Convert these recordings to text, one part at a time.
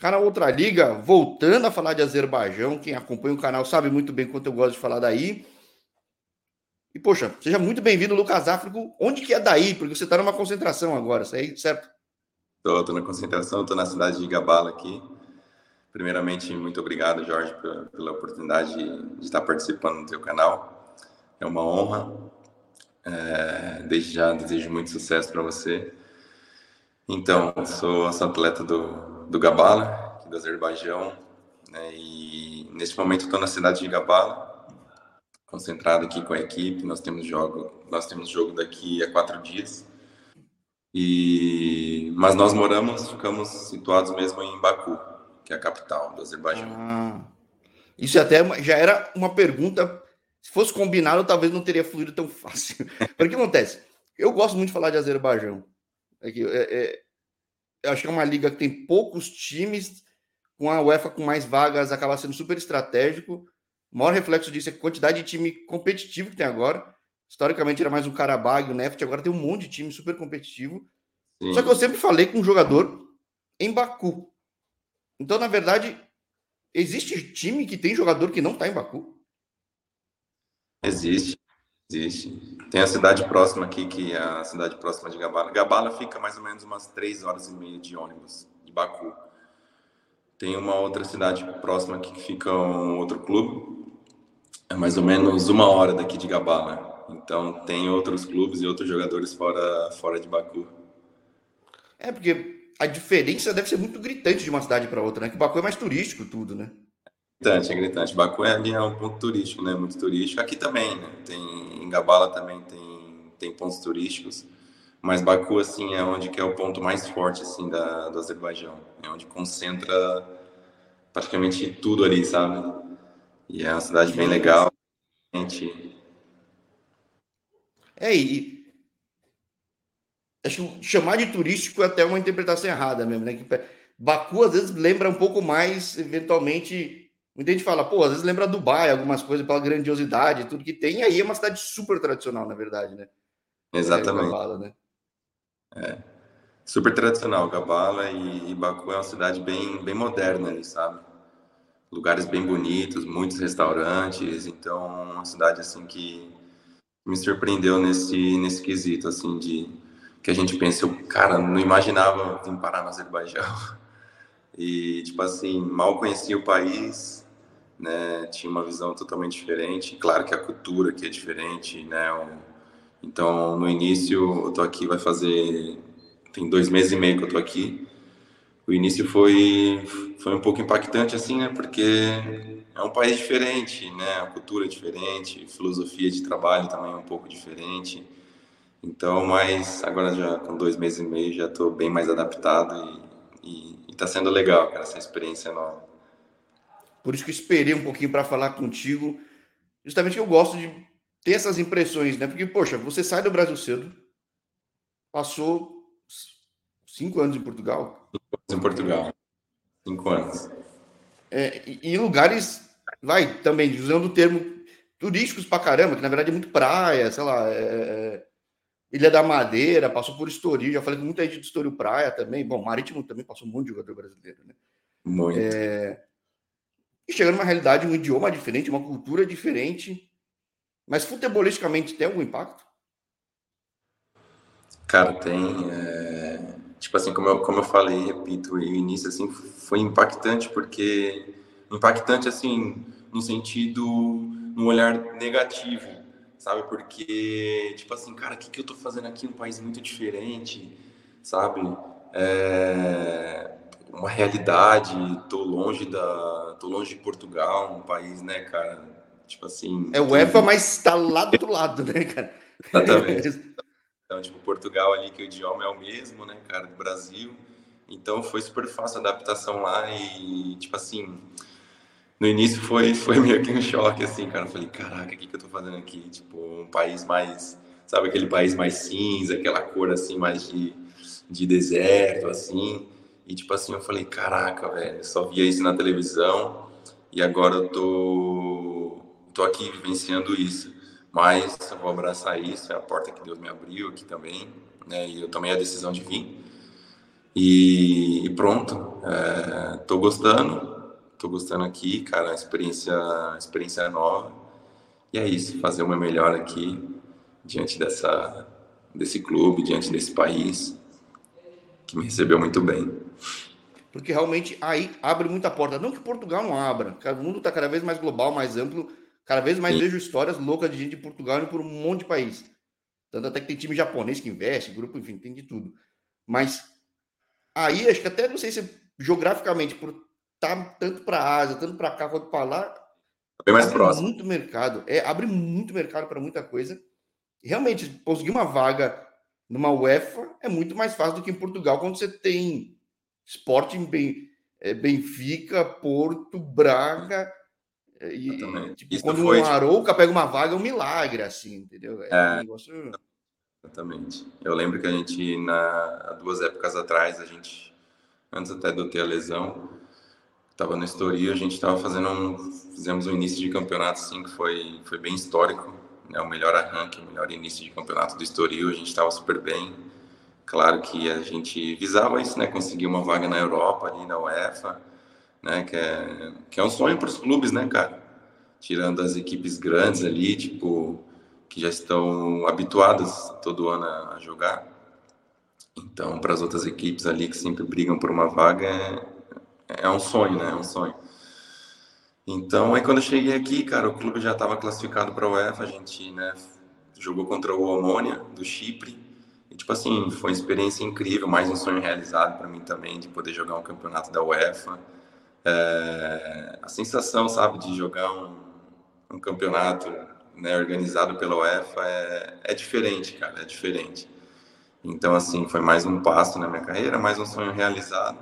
Canal Outra Liga, voltando a falar de Azerbaijão. Quem acompanha o canal sabe muito bem quanto eu gosto de falar daí. E, poxa, seja muito bem-vindo, Lucas Áfrico. Onde que é daí? Porque você está numa concentração agora, certo? Estou, estou na concentração, estou na cidade de Gabala aqui. Primeiramente, muito obrigado, Jorge, pela, pela oportunidade de, de, estar participando do teu canal. É uma honra. É, desde já desejo muito sucesso para você. Então, sou, sou atleta do, do Gabala, do Azerbaijão, né, e neste momento estou na cidade de Gabala, concentrado aqui com a equipe. Nós temos jogo, nós temos jogo daqui a quatro dias. E mas nós moramos, ficamos situados mesmo em Baku, que é a capital do Azerbaijão. Ah, isso até já era uma pergunta. Se fosse combinado, talvez não teria fluído tão fácil. Porque que acontece? Eu gosto muito de falar de Azerbaijão. É que, é, é, eu acho que é uma liga que tem poucos times, com a UEFA com mais vagas, acaba sendo super estratégico. O maior reflexo disso é a quantidade de time competitivo que tem agora. Historicamente era mais um Karabag, o Neft, agora tem um monte de time super competitivo. Sim. Só que eu sempre falei com um jogador em Baku. Então, na verdade, existe time que tem jogador que não está em Baku? Existe, existe. Tem a cidade próxima aqui, que é a cidade próxima de Gabala. Gabala fica mais ou menos umas três horas e meia de ônibus de Baku. Tem uma outra cidade próxima aqui que fica um outro clube. É mais ou menos uma hora daqui de Gabala. Então tem outros clubes e outros jogadores fora, fora de Baku. É, porque a diferença deve ser muito gritante de uma cidade para outra, né? Que Baku é mais turístico tudo, né? Gritante, é gritante. Baku é, ali é um ponto turístico, né? Muito turístico. Aqui também, né? Tem, em Gabala também tem, tem pontos turísticos. Mas Baku, assim, é onde que é o ponto mais forte, assim, da, do Azerbaijão. É onde concentra praticamente tudo ali, sabe? E é uma cidade bem legal. Gente... É, e acho que chamar de turístico é até uma interpretação errada mesmo, né? Que Baku às vezes lembra um pouco mais, eventualmente. Muita gente fala, pô, às vezes lembra Dubai, algumas coisas pela grandiosidade, tudo que tem. E aí é uma cidade super tradicional, na verdade, né? Exatamente. É, né? É. Super tradicional, Gabala e, e Baku é uma cidade bem, bem moderna ali, sabe? Lugares bem bonitos, muitos restaurantes, então uma cidade assim que me surpreendeu nesse nesse quesito assim de que a gente pensa, eu, cara, não imaginava vir parar no Azerbaijão. E, tipo assim, mal conhecia o país, né? Tinha uma visão totalmente diferente. Claro que a cultura aqui é diferente, né? Então, no início, eu tô aqui, vai fazer... Tem dois meses e meio que eu tô aqui. O início foi, foi um pouco impactante, assim, né? Porque é um país diferente, né? A cultura é diferente, filosofia de trabalho também é um pouco diferente. Então, mas agora já com dois meses e meio já estou bem mais adaptado e, está sendo legal, cara, essa experiência nova. Por isso que eu esperei um pouquinho para falar contigo, justamente que eu gosto de ter essas impressões, né? Porque, poxa, você sai do Brasil cedo, passou cinco anos em Portugal. Cinco anos em Portugal. Cinco anos. É, em lugares, vai, também, usando o termo turísticos pra caramba, que na verdade é muito praia, sei lá, é, é Ilha da Madeira, passou por Estoril, já falei com muita gente de Estoril Praia também. Bom, Marítimo também passou um monte de jogador brasileiro, né? Muito. É... E chegando numa realidade, um idioma diferente, uma cultura diferente. Mas futebolisticamente tem algum impacto? Cara, tem. É... Tipo assim, como eu, como eu falei, repito, o início assim foi impactante porque impactante assim no sentido, no olhar negativo sabe? Porque, tipo assim, cara, o que, que eu tô fazendo aqui num país muito diferente, sabe? É uma realidade, tô longe da, tô longe de Portugal, um país, né, cara? Tipo assim. É o EFA, mas tá lá do outro lado, né, cara? Exatamente. Então, tipo, Portugal ali, que o idioma é o mesmo, né, cara, do Brasil. Então foi super fácil a adaptação lá e, tipo assim, no início foi, foi meio que um choque, assim, cara. Eu falei, caraca, o que, que eu tô fazendo aqui? Tipo, um país mais, sabe, aquele país mais cinza, aquela cor, assim, mais de, de deserto, assim. E, tipo assim, eu falei, caraca, velho, só via isso na televisão e agora eu tô, tô aqui vivenciando isso. Mas eu vou abraçar isso, é a porta que Deus me abriu aqui também, né? E eu tomei a decisão de vir. E, e pronto, é, tô gostando, tô gostando aqui, cara, a experiência, experiência é nova. E é isso, fazer o meu melhor aqui diante dessa, desse clube, diante desse país que me recebeu muito bem. Porque realmente aí abre muita porta. Não que Portugal não abra, o mundo está cada vez mais global, mais amplo. Cada vez mais Sim. vejo histórias loucas de gente de Portugal indo por um monte de país. Tanto até que tem time japonês que investe, grupo, enfim, tem de tudo. Mas aí, acho que até não sei se geograficamente, por estar tá tanto para a Ásia, tanto para cá quanto para lá, bem mais próximo. muito mercado. É, abre muito mercado para muita coisa. Realmente, conseguir uma vaga numa UEFA é muito mais fácil do que em Portugal, quando você tem Sporting, bem, é, Benfica, Porto, Braga. É, e, tipo, quando foi... um Arouca pega uma vaga, é um milagre, assim, entendeu? É, é um negócio... Exatamente. Eu lembro que a gente, na, duas épocas atrás, a gente, antes até de eu ter a lesão, estava no Estoril, a gente estava fazendo um, fizemos um início de campeonato, assim, que foi, foi bem histórico, né? o melhor arranque, o melhor início de campeonato do Estoril, a gente estava super bem, Claro que a gente visava isso, né? Conseguir uma vaga na Europa, ali na UEFA, né? Que é, que é um sonho para os clubes, né, cara? Tirando as equipes grandes ali, tipo, que já estão habituadas todo ano a jogar. Então, para as outras equipes ali que sempre brigam por uma vaga, é, é um sonho, né? É um sonho. Então, aí quando eu cheguei aqui, cara, o clube já estava classificado para a UEFA, a gente, né, jogou contra o Omônia do Chipre tipo assim, foi uma experiência incrível, mais um sonho realizado para mim também, de poder jogar um campeonato da UEFA. É, a sensação, sabe, de jogar um, um campeonato né, organizado pela UEFA é, é diferente, cara, é diferente. Então, assim, foi mais um passo na minha carreira, mais um sonho realizado.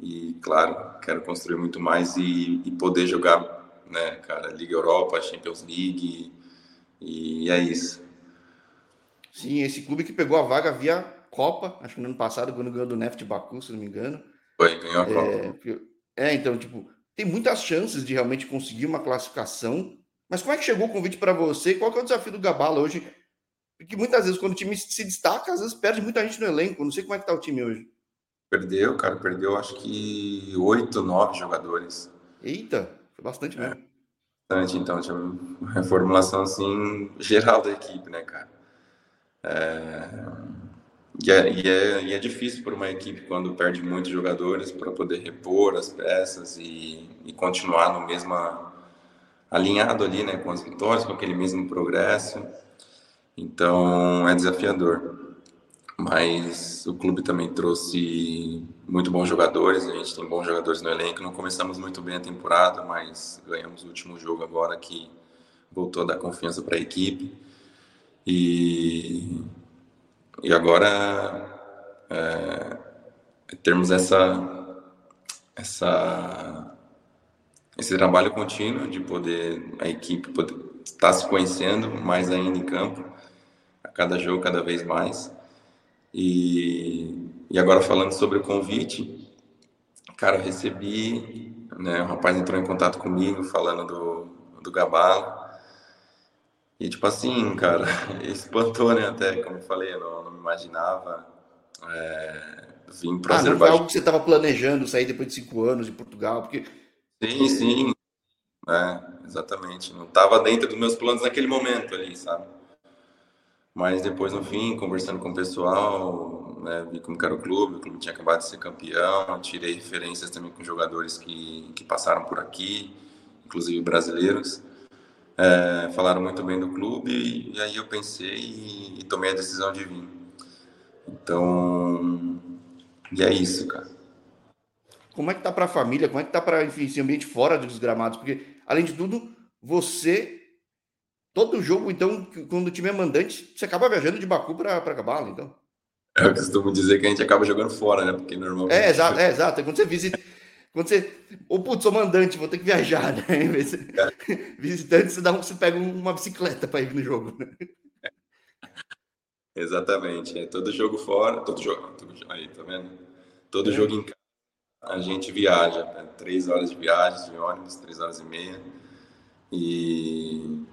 E, claro, quero construir muito mais e, e poder jogar, né, cara, Liga Europa, Champions League. E, e é isso. Sim, esse clube que pegou a vaga via Copa, acho que no ano passado, quando ganhou do Neft Baku, se não me engano. Foi, ganhou a Copa. É, é, então, tipo, tem muitas chances de realmente conseguir uma classificação. Mas como é que chegou o convite para você? Qual que é o desafio do Gabala hoje? Porque muitas vezes, quando o time se destaca, às vezes perde muita gente no elenco. Não sei como é que tá o time hoje. Perdeu, cara, perdeu acho que oito, nove jogadores. Eita, foi bastante mesmo. É, bastante, então, tinha uma reformulação assim geral da equipe, né, cara? É, e, é, e, é, e é difícil para uma equipe quando perde muitos jogadores para poder repor as peças e, e continuar no mesmo alinhado ali, né, com as vitórias, com aquele mesmo progresso. Então é desafiador. Mas o clube também trouxe muito bons jogadores, a gente tem bons jogadores no elenco. Não começamos muito bem a temporada, mas ganhamos o último jogo agora que voltou a dar confiança para a equipe. E, e agora é, termos essa, essa, esse trabalho contínuo de poder a equipe poder estar se conhecendo mais ainda em campo, a cada jogo, cada vez mais. E, e agora falando sobre o convite, cara, recebi, né, o rapaz entrou em contato comigo falando do, do Gabalo, e, tipo assim, cara, espantou, né? Até, como eu falei, eu não, não me imaginava é, vir para ah, Azerbaijão. Não foi algo que você estava planejando sair depois de cinco anos de Portugal? Porque... Sim, sim. É, exatamente. Não estava dentro dos meus planos naquele momento ali, sabe? Mas depois, no fim, conversando com o pessoal, né, vi como era o clube, o clube tinha acabado de ser campeão, tirei referências também com jogadores que, que passaram por aqui, inclusive brasileiros é, falaram muito bem do clube e, e aí eu pensei e, e, tomei a decisão de vir. Então, e é isso, cara. Como é que tá para a família? Como é que tá para esse ambiente fora dos gramados? Porque além de tudo, você todo jogo, então, quando o time é mandante, você acaba viajando de Baku para Cabala, então. Eu costumo dizer que a gente acaba jogando fora, né? Porque normalmente. É, exato, é, exato. Quando você visita, quando você. Ô, putz, sou mandante, vou ter que viajar, né? É. Visitante, você, dá um, você pega uma bicicleta para ir no jogo. Né? Exatamente. É todo jogo fora, todo jogo. Aí, tá vendo? Todo é. jogo em casa, a gente viaja. Né? Três horas de viagem de ônibus, três horas e meia. E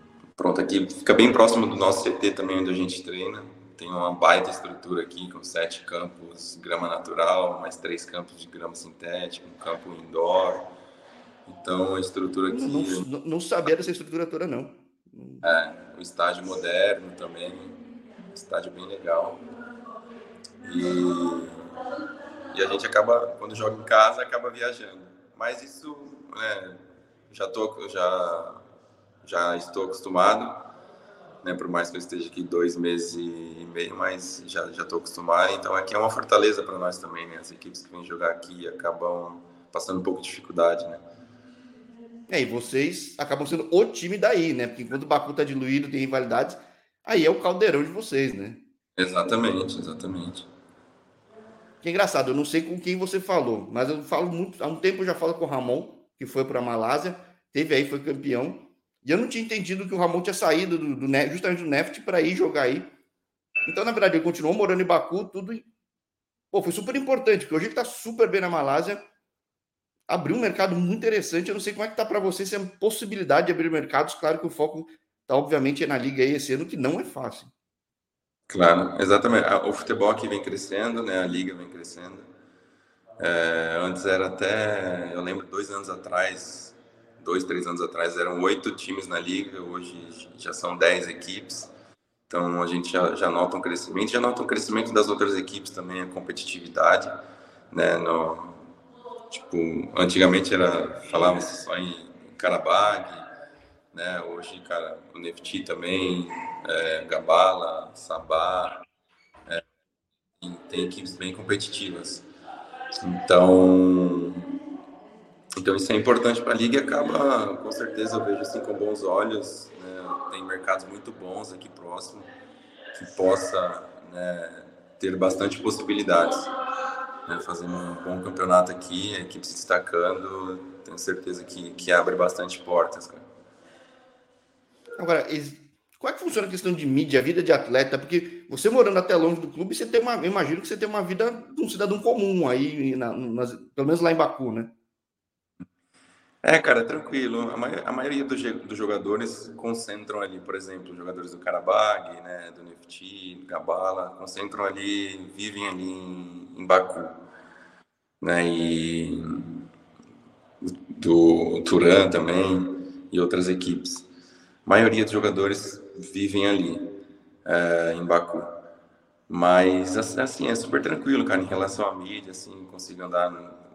pronto, aqui fica bem próximo do nosso CT também, onde a gente treina. tem uma baita estrutura aqui, com sete campos grama natural, mais três campos de grama sintética, um campo indoor. Então, a estrutura aqui... Não, não, não sabia dessa estrutura toda, não. É, um estádio moderno também, um estádio bem legal. E, e a gente acaba, quando joga em casa, acaba viajando. Mas isso, é, já, tô, já, já estou acostumado né? Por mais que eu esteja aqui dois meses e meio, mas já já estou acostumado. Então aqui é uma fortaleza para nós também, né? As equipes que vêm jogar aqui acabam passando um pouco de dificuldade, né? É, e vocês acabam sendo o time daí, né? Porque enquanto o Baku tá diluído, tem rivalidades, aí é o caldeirão de vocês, né? Exatamente, exatamente. Que engraçado, eu não sei com quem você falou, mas eu falo muito, há um tempo eu já falo com o Ramon, que foi para a Malásia, teve aí, foi campeão, e eu não tinha entendido que o Ramon tinha saído do, do justamente do Neft para ir jogar aí. Então, na verdade, ele continuou morando em Baku, tudo. Pô, foi super importante, porque hoje ele está super bem na Malásia. Abriu um mercado muito interessante. Eu não sei como é que tá para você se é possibilidade de abrir mercados. Claro que o foco está, obviamente, na liga aí esse ano, que não é fácil. Claro, exatamente. O futebol aqui vem crescendo, né? A liga vem crescendo. É, antes era até, eu lembro, dois anos atrás, dois, três anos atrás eram oito times na liga, hoje já são dez equipes. Então a gente já, já nota um crescimento, já nota um crescimento das outras equipes também, a competitividade, né? No, tipo, antigamente era falava só em Karabag, né? Hoje, cara, o Nefti também, é, Gabala, Sabá, é, tem equipes bem competitivas. Então, então isso é importante para a liga e acaba, com certeza, eu vejo assim com bons olhos. Né? Tem mercados muito bons aqui próximo que possa né, ter bastante possibilidades. Né? Fazendo um bom campeonato aqui, a equipe se destacando, tenho certeza que, que abre bastante portas. Cara. Agora, como é que funciona a questão de mídia, a vida de atleta? Porque você morando até longe do clube, você tem uma, imagino que você tem uma vida de um cidadão comum aí, na, nas, pelo menos lá em Baku, né? É, cara, tranquilo. A, a maioria dos, dos, jogadores concentram ali, por exemplo, jogadores do Karabag, né, do Nefti, do Gabala, concentram ali, vivem ali em, em Baku, né, e do Turan também e outras equipes. A maioria dos jogadores vivem ali, é, em Baku. Mas, assim, é super tranquilo, cara, em relação à mídia, assim, consigo andar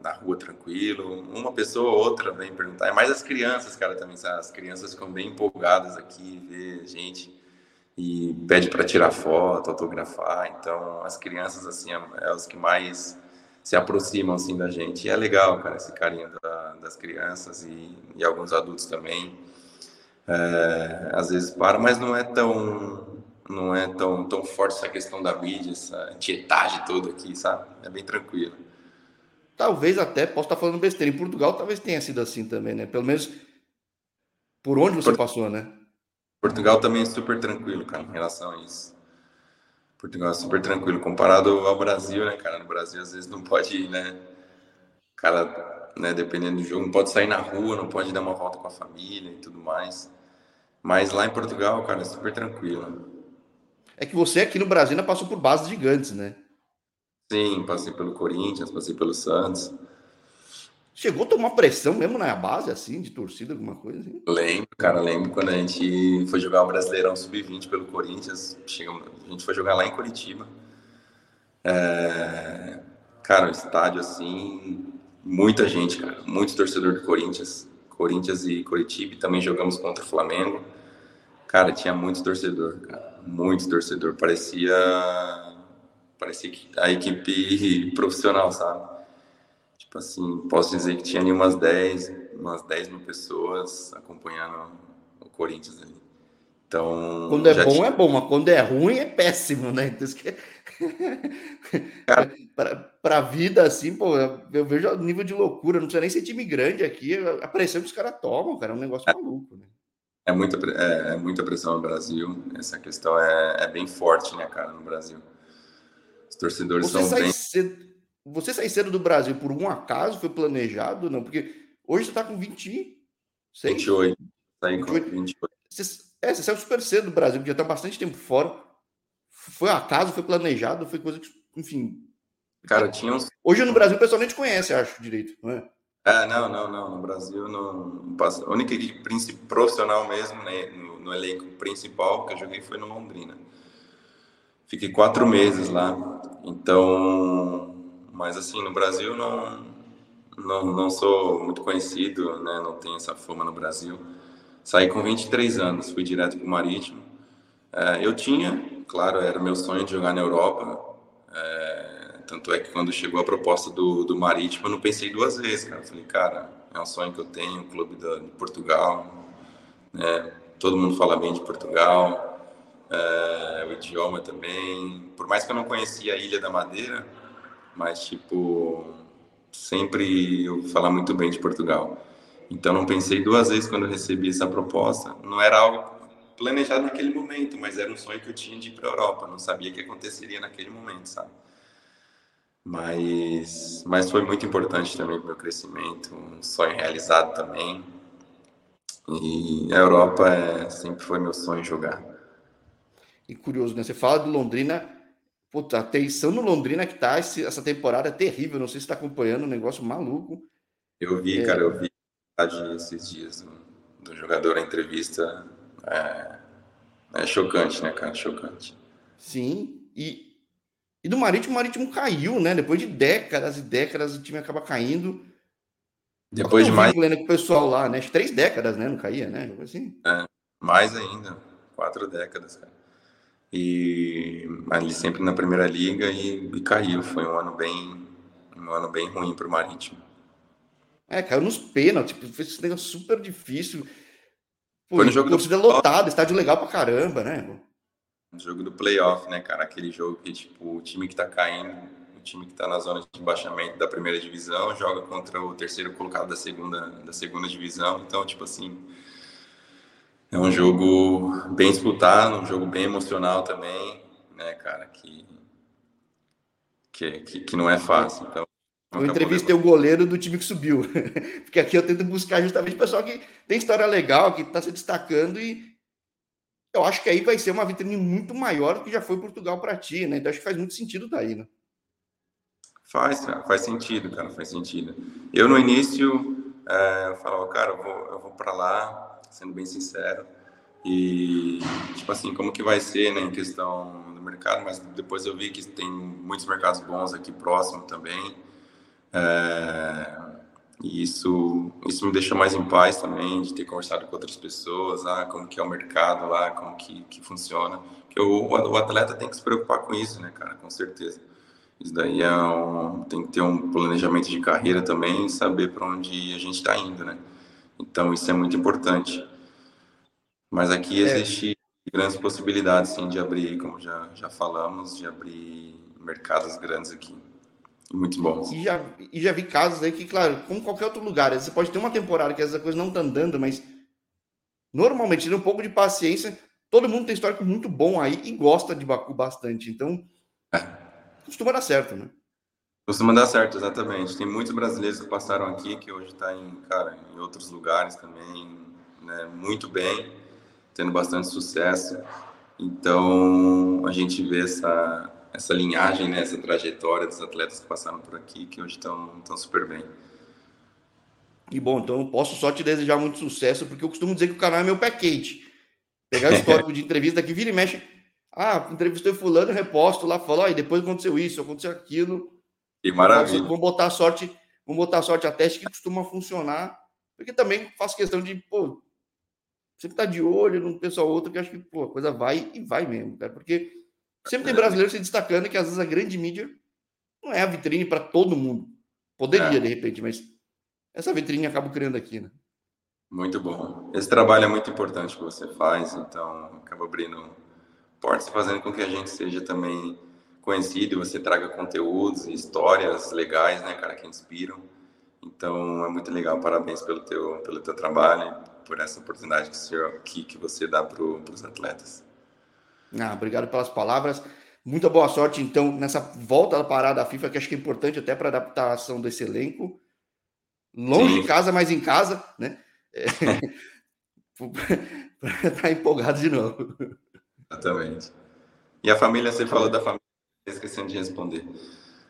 na rua tranquilo. Uma pessoa ou outra vem perguntar. É mais as crianças, cara, também. Sabe? As crianças ficam bem empolgadas aqui, ver gente e pede para tirar foto, autografar. Então, as crianças, assim, é, é os que mais se aproximam, assim, da gente. E é legal, cara, esse carinho da, das crianças e, e, alguns adultos também. É, às vezes para, mas não é tão não é tão, tão forte essa questão da mídia, essa tietagem toda aqui, sabe? É bem tranquilo. Talvez até, posso estar falando besteira, em Portugal talvez tenha sido assim também, né? Pelo menos por onde você passou, né? Portugal também é super tranquilo, cara, em relação a isso. Portugal é super tranquilo. Comparado ao Brasil, né, cara? No Brasil, às vezes, não pode ir, né? Cara, né, dependendo do jogo, não pode sair na rua, não pode dar uma volta com a família e tudo mais. Mas lá em Portugal, cara, é super tranquilo. É que você aqui no Brasil ainda passou por bases gigantes, né? Sim, passei pelo Corinthians, passei pelo Santos. Chegou a tomar pressão mesmo na base, assim, de torcida, alguma coisa assim? Lembro, cara, lembro quando a gente foi jogar o Brasileirão Sub-20 pelo Corinthians. A gente foi jogar lá em Curitiba. É, cara, o estádio, assim, muita gente, cara, muito torcedor do Corinthians. Corinthians e Curitiba. Também jogamos contra o Flamengo. Cara, tinha muito torcedor, cara, muito torcedor. Parecia parecia que a equipe profissional, sabe? Tipo assim, posso dizer que tinha ali umas 10, umas 10 mil pessoas acompanhando o Corinthians ali. Então. Quando é bom, tinha... é bom, mas quando é ruim, é péssimo, né? Então, que... para a vida, assim, pô, eu vejo o nível de loucura, não precisa nem ser time grande aqui, a pressão que os caras tomam, cara, é um negócio maluco, né? É muita, é, é muita pressão no Brasil, essa questão é, é bem forte, né, cara, no Brasil. Os torcedores você são bem. Cedo, você sair cedo do Brasil por um acaso? Foi planejado? Não, porque hoje você está com 26. 28. Saí com 28. 28. Você, é, você saiu super cedo do Brasil, porque já está bastante tempo fora. Foi acaso, foi planejado, foi coisa que, enfim. Cara, tinha uns. Hoje no Brasil o pessoal nem te conhece, acho, direito, não é? É, não, não, não. No Brasil, não passa. A única equipe profissional mesmo, né, no, no, elenco principal que eu joguei foi no Londrina. Fiquei quatro meses lá. Então, mas assim, no Brasil não, não, não sou muito conhecido, né? Não tenho essa fama no Brasil. Saí com 23 anos, fui direto para o Marítimo. É, eu tinha, claro, era meu sonho de jogar na Europa. É, tanto é que quando chegou a proposta do, do Marítimo, eu não pensei duas vezes, cara. Eu falei, cara, é um sonho que eu tenho, clube da, de Portugal. Né? Todo mundo fala bem de Portugal. É, o idioma também. Por mais que eu não conhecia a Ilha da Madeira, mas, tipo, sempre eu falar muito bem de Portugal. Então não pensei duas vezes quando eu recebi essa proposta. Não era algo planejado naquele momento, mas era um sonho que eu tinha de ir para a Europa. Não sabia que aconteceria naquele momento, sabe? Mas, mas foi muito importante também para o meu crescimento, um sonho realizado também. E a Europa é, sempre foi meu sonho jogar. E curioso, né? Você fala do Londrina, Puta, a tensão no Londrina que tá esse, essa temporada é terrível. Não sei se está acompanhando, um negócio maluco. Eu vi, é... cara, eu vi esses dias do, do jogador a entrevista. É, é, chocante, né, cara? Chocante. Sim, e, e do Marítimo, o Marítimo caiu, né? Depois de décadas e décadas, o time acaba caindo. Depois de mais. Com o pessoal lá, né? Três décadas, né? Não caía, né? Assim. É, mais ainda. Quatro décadas, cara e ali sempre na primeira liga e, e, caiu. Foi um ano bem, um ano bem ruim para o Marítimo. É, caiu nos pênaltis, tipo, fez esse negócio super difícil. Pô, Foi no jogo torcida do... lotada, estádio legal pra caramba, né? No jogo do playoff, né, cara? Aquele jogo que, tipo, o time que tá caindo, o time que tá na zona de embaixamento da primeira divisão, joga contra o terceiro colocado da segunda, da segunda divisão. Então, tipo assim, é um jogo bem disputado, um jogo bem emocional também, né, cara, que, que, que, que não é fácil. Então, eu entrevistei o goleiro do time que subiu, porque aqui eu tento buscar justamente o pessoal que tem história legal, que está se destacando e eu acho que aí vai ser uma vitrine muito maior do que já foi Portugal para ti, né? Então acho que faz muito sentido daí, né? Faz, cara, faz sentido, cara, faz sentido. Eu no início é, eu falava, cara, eu vou, eu vou para lá, sendo bem sincero. E, tipo assim, como que vai ser, né, em questão do mercado, mas depois eu vi que tem muitos mercados bons aqui próximo também. É, e isso, isso me deixou mais em paz também, de ter conversado com outras pessoas, ah, como que é o mercado lá, como que, que funciona. Porque o, o atleta tem que se preocupar com isso, né, cara, com certeza. Isso daí é um, tem que ter um planejamento de carreira também, saber para onde a gente está indo, né? Então, isso é muito importante. Mas aqui é. existe grandes possibilidades, sim, de abrir, como já, já falamos, de abrir mercados grandes aqui. Muito bons. E já, e já vi casos aí que, claro, como qualquer outro lugar, você pode ter uma temporada que essa coisa não tá andando, mas normalmente, tendo um pouco de paciência, todo mundo tem histórico muito bom aí e gosta de Baku bastante. Então, é. costuma dar certo, né? Costuma dar certo, exatamente. Tem muitos brasileiros que passaram aqui, que hoje está em, cara, em outros lugares também, né, muito bem, tendo bastante sucesso. Então, a gente vê essa, essa linhagem, né, essa trajetória dos atletas que passaram por aqui, que hoje estão tão super bem. E bom, então eu posso só te desejar muito sucesso, porque eu costumo dizer que o canal é meu pé quente. Pegar o histórico de entrevista que vira e mexe. Ah, entrevistei fulano, reposto lá, falou, e depois aconteceu isso, aconteceu aquilo. Que maravilha. Vamos botar sorte, vamos botar sorte a teste que costuma funcionar, porque também faço questão de, pô, sempre tá de olho num pessoal outro que acho que, pô, a coisa vai e vai mesmo, cara, porque sempre tem brasileiro se destacando que às vezes a grande mídia não é a vitrine para todo mundo. Poderia, é. de repente, mas essa vitrine acaba criando aqui, né? Muito bom. Esse trabalho é muito importante que você faz, então acaba abrindo portas, fazendo com que a gente seja também conhecido e você traga conteúdos e histórias legais, né, cara, que inspiram. Então é muito legal, parabéns pelo teu, pelo teu trabalho, por essa oportunidade que, senhor, que, que você dá para os atletas. Ah, obrigado pelas palavras. Muita boa sorte, então, nessa volta da parada da FIFA, que acho que é importante até para adaptação desse elenco. Longe Sim. de casa, mas em casa, né? É... para estar empolgado de novo. Exatamente. E a família, você falou da família, esquecendo de responder.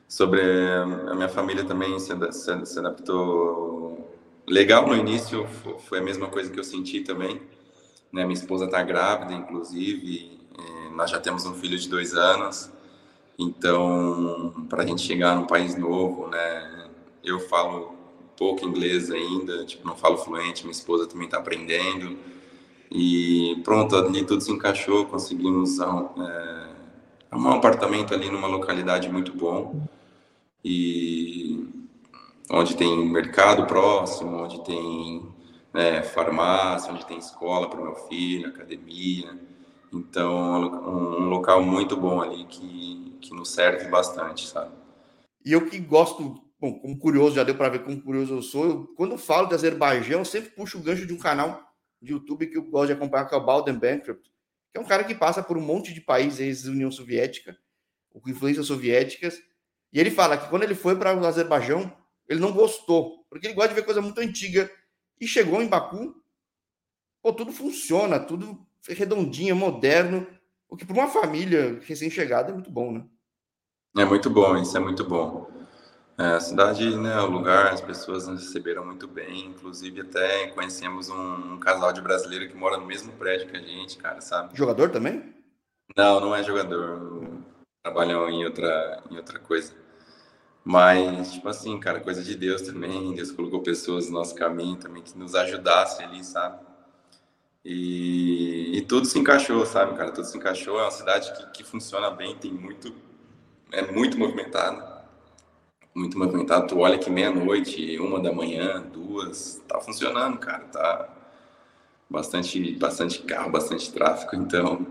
Sobre a minha família também se, se, adaptou legal no início, foi a mesma coisa que eu senti também. Né? Minha esposa está grávida, inclusive, nós já temos um filho de dois anos, então, para a gente chegar num país novo, né? Eu falo pouco inglês ainda, tipo, não falo fluente, minha esposa também está aprendendo. E pronto, ali tudo se encaixou, conseguimos é, arrumar um apartamento ali numa localidade muito bom. E onde tem mercado próximo, onde tem né, farmácia, onde tem escola para meu filho, academia. Então, um local muito bom ali que, que nos serve bastante, sabe? E eu que gosto bom, como curioso, já deu para ver como curioso eu sou. Eu, quando falo de Azerbaijão, eu sempre puxo o gancho de um canal de YouTube que eu gosto de acompanhar, que é o Balden Bankrupt, que é um cara que passa por um monte de países ex-União Soviética, com influências soviéticas, e ele fala que quando ele foi para o Azerbaijão, ele não gostou, porque ele gosta de ver coisa muito antiga, e chegou em Baku, pô, tudo funciona, tudo redondinho, moderno, o que para uma família recém-chegada é muito bom, né? É muito bom, isso é muito bom. É, a cidade, né, o lugar, as pessoas nos receberam muito bem, inclusive até conhecemos um, um, casal de brasileiro que mora no mesmo prédio que a gente, cara, sabe? Jogador também? Não, não é jogador, trabalham em outra, em outra coisa. Mas, tipo assim, cara, coisa de Deus também, Deus colocou pessoas no nosso caminho também que nos ajudassem ali, sabe? E, e tudo se encaixou, sabe, cara? Tudo se encaixou. É uma cidade que, que funciona bem, tem muito, é muito movimentada muito movimentado. Tu olha que meia-noite, uma da manhã, duas, tá funcionando, cara. Tá bastante, bastante carro, bastante tráfego, então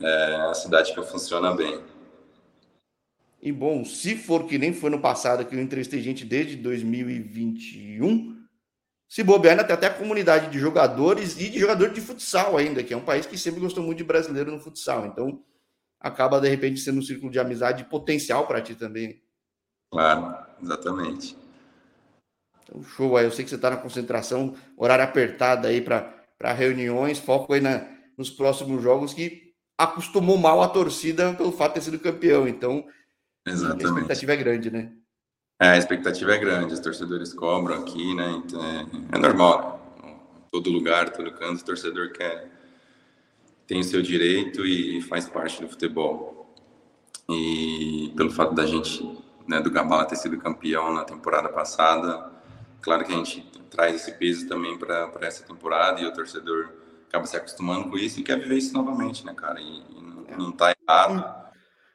é uma cidade que funciona bem. E bom, se for que nem foi no passado, que eu entrevistei gente desde 2021, se bobear, ainda tem até a comunidade de jogadores e de jogador de futsal ainda, que é um país que sempre gostou muito de brasileiro no futsal. Então, acaba de repente sendo um círculo de amizade potencial para ti também. Claro, exatamente. Então, show aí. Eu sei que você está na concentração, horário apertado aí para reuniões, foco aí na, nos próximos jogos que acostumou mal a torcida pelo fato de ter sido campeão. Então, exatamente. a expectativa é grande, né? É, a expectativa é grande, os torcedores cobram aqui, né? Então é, é normal. Né? Todo lugar, todo canto, o torcedor quer tem o seu direito e faz parte do futebol. E pelo fato da gente né, do Gabala ter sido campeão na temporada passada. Claro que a gente traz esse peso também para essa temporada e o torcedor acaba se acostumando com isso e quer viver isso novamente, né, cara? E, e não, não tá errado.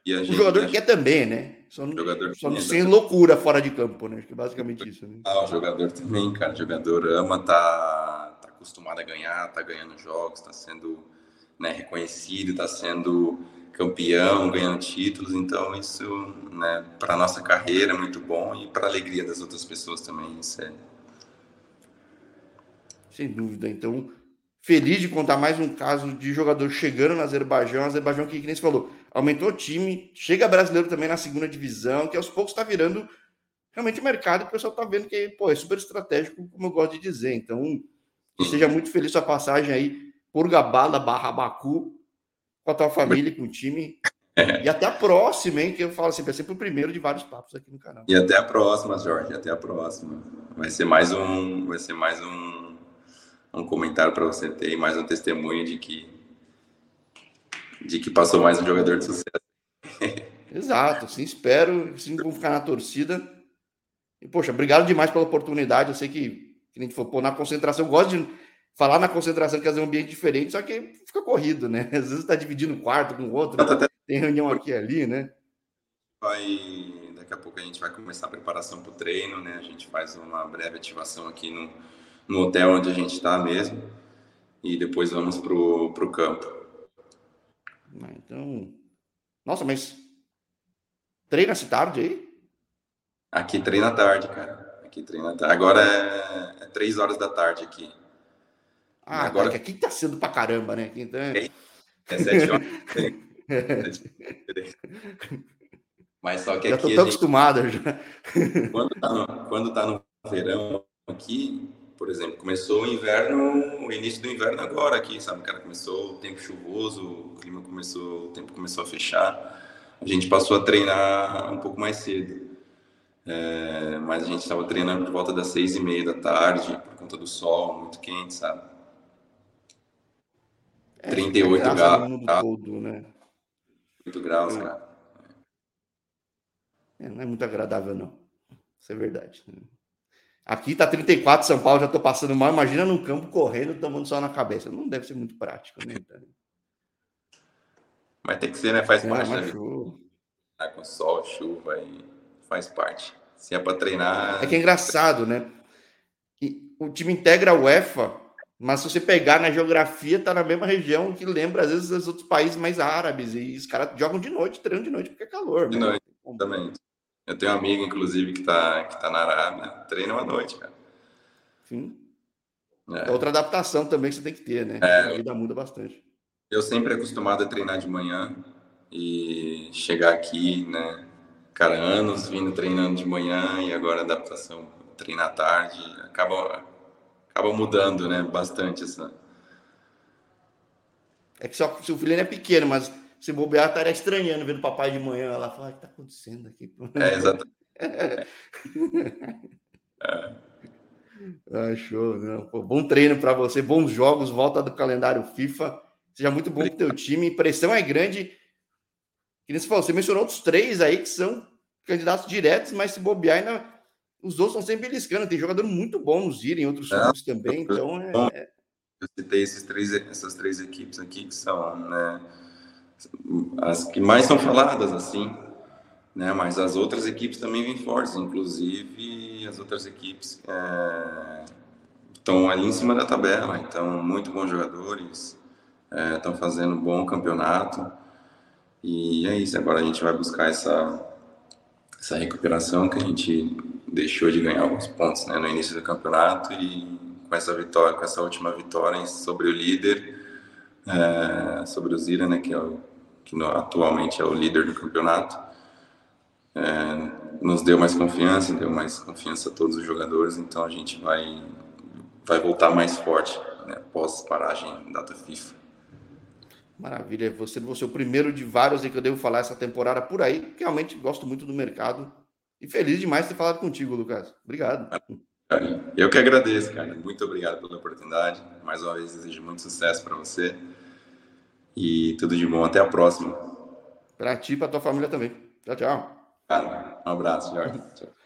E gente, o jogador quer também, né? Só não, jogador só não sem loucura fora de campo, né? Acho que é basicamente isso. Né? Ah, o jogador também, cara. O jogador ama, tá, tá acostumado a ganhar, tá ganhando jogos, tá sendo né, reconhecido, tá sendo campeão, ganhando títulos, então isso, né, para nossa carreira é muito bom e para a alegria das outras pessoas também, isso é. Sem dúvida. Então, feliz de contar mais um caso de jogador chegando no Azerbaijão, Azerbaijão que, que nem você falou, aumentou o time, chega brasileiro também na segunda divisão, que aos poucos está virando realmente o mercado, o pessoal está vendo que pô, é super estratégico, como eu gosto de dizer. Então, seja muito feliz sua passagem aí por Gabala barra Baku, com a tua família, com o time. E até a próxima, hein? Que eu falo assim, vai ser o primeiro de vários papos aqui no canal. E até a próxima, Jorge, até a próxima. Vai ser mais um, vai ser mais um, um comentário para você ter, mais um testemunho de que de que passou mais um jogador de sucesso. Exato, sim, espero, sim, vamos ficar na torcida. E, poxa, obrigado demais pela oportunidade. Eu sei que, que a gente for pôr na concentração, eu gosto de falar na concentração que é um ambiente diferente, só que fica corrido, né? Às vezes está dividindo um quarto com o outro, tem reunião aqui e ali, né? Vai, daqui a pouco a gente vai começar a preparação para o treino, né? A gente faz uma breve ativação aqui no, no hotel onde a gente está mesmo e depois vamos para o campo. Ah, então, nossa, mas treina-se tarde aí? Aqui treina tarde, cara. Aqui treina tarde. Agora é, é três horas da tarde aqui. Ah, agora que aqui tá sendo pra caramba, né? Aqui, então... É, é sete horas. Mas só que já aqui. Já tô gente... acostumado já. Quando tá, no, quando tá no verão aqui, por exemplo, começou o inverno, o início do inverno agora aqui, sabe, cara? Começou o tempo chuvoso, o clima começou, o tempo começou a fechar. A gente passou a treinar um pouco mais cedo. É, mas a gente estava treinando por volta das seis e meia da tarde, por conta do sol, muito quente, sabe? É, 38 graus. Todo, né? 8 graus, é. cara. É, não é muito agradável, não. Isso é verdade. Aqui tá 34, São Paulo, já tô passando mal. Imagina num campo correndo, tomando sol na cabeça. Não deve ser muito prático, né? Mas tem que ser, né? Faz é, parte da Tá com sol, chuva e faz parte. Se é para treinar. É que é engraçado, né? E o time integra a UEFA, mas se você pegar na geografia, tá na mesma região que lembra, às vezes, os outros países mais árabes. E os caras jogam de noite, treinam de noite porque é calor. De né? noite, também. Eu tenho um amigo, inclusive, que tá, que tá na Arábia, treina à noite, cara. Sim. É. é outra adaptação também que você tem que ter, né? É. A vida muda bastante. Eu sempre acostumado a treinar de manhã e chegar aqui, né? Cara, anos vindo treinando de manhã e agora adaptação, treinar à tarde, acaba, acaba mudando, né? Bastante essa. É que só se o filho é pequeno, mas se bobear, estaria estranhando vendo o papai de manhã lá, falar, o que está acontecendo aqui? É, exatamente. é. Ah, show, né? Pô, bom treino para você, bons jogos, volta do calendário FIFA. Seja muito bom para o teu time. Pressão é grande. Que você falou, você mencionou outros três aí que são candidatos diretos, mas se bobear ainda. Os outros estão sempre beliscando. Tem jogador muito bom nos ir em outros clubes também. Então é. Eu citei esses três, essas três equipes aqui que são, né? as que mais são faladas assim, né? Mas as outras equipes também vêm fortes, inclusive as outras equipes é, estão ali em cima da tabela, então muito bons jogadores, estão é, fazendo um bom campeonato e é isso. Agora a gente vai buscar essa essa recuperação que a gente deixou de ganhar alguns pontos né, no início do campeonato e com essa vitória, com essa última vitória sobre o líder, é, sobre o Zira, né, que é o que atualmente é o líder do campeonato, é, nos deu mais confiança, deu mais confiança a todos os jogadores, então a gente vai, vai voltar mais forte né, pós paragem data FIFA. Maravilha, você você é o primeiro de vários que eu devo falar essa temporada por aí, realmente gosto muito do mercado e feliz demais de ter falado contigo, Lucas. Obrigado. Eu que agradeço, cara. Muito obrigado pela oportunidade. Mais uma vez desejo muito sucesso para você. E tudo de bom. Até a próxima. Para ti e para tua família também. Tchau, tchau. Cara, um abraço, Jorge. Tchau.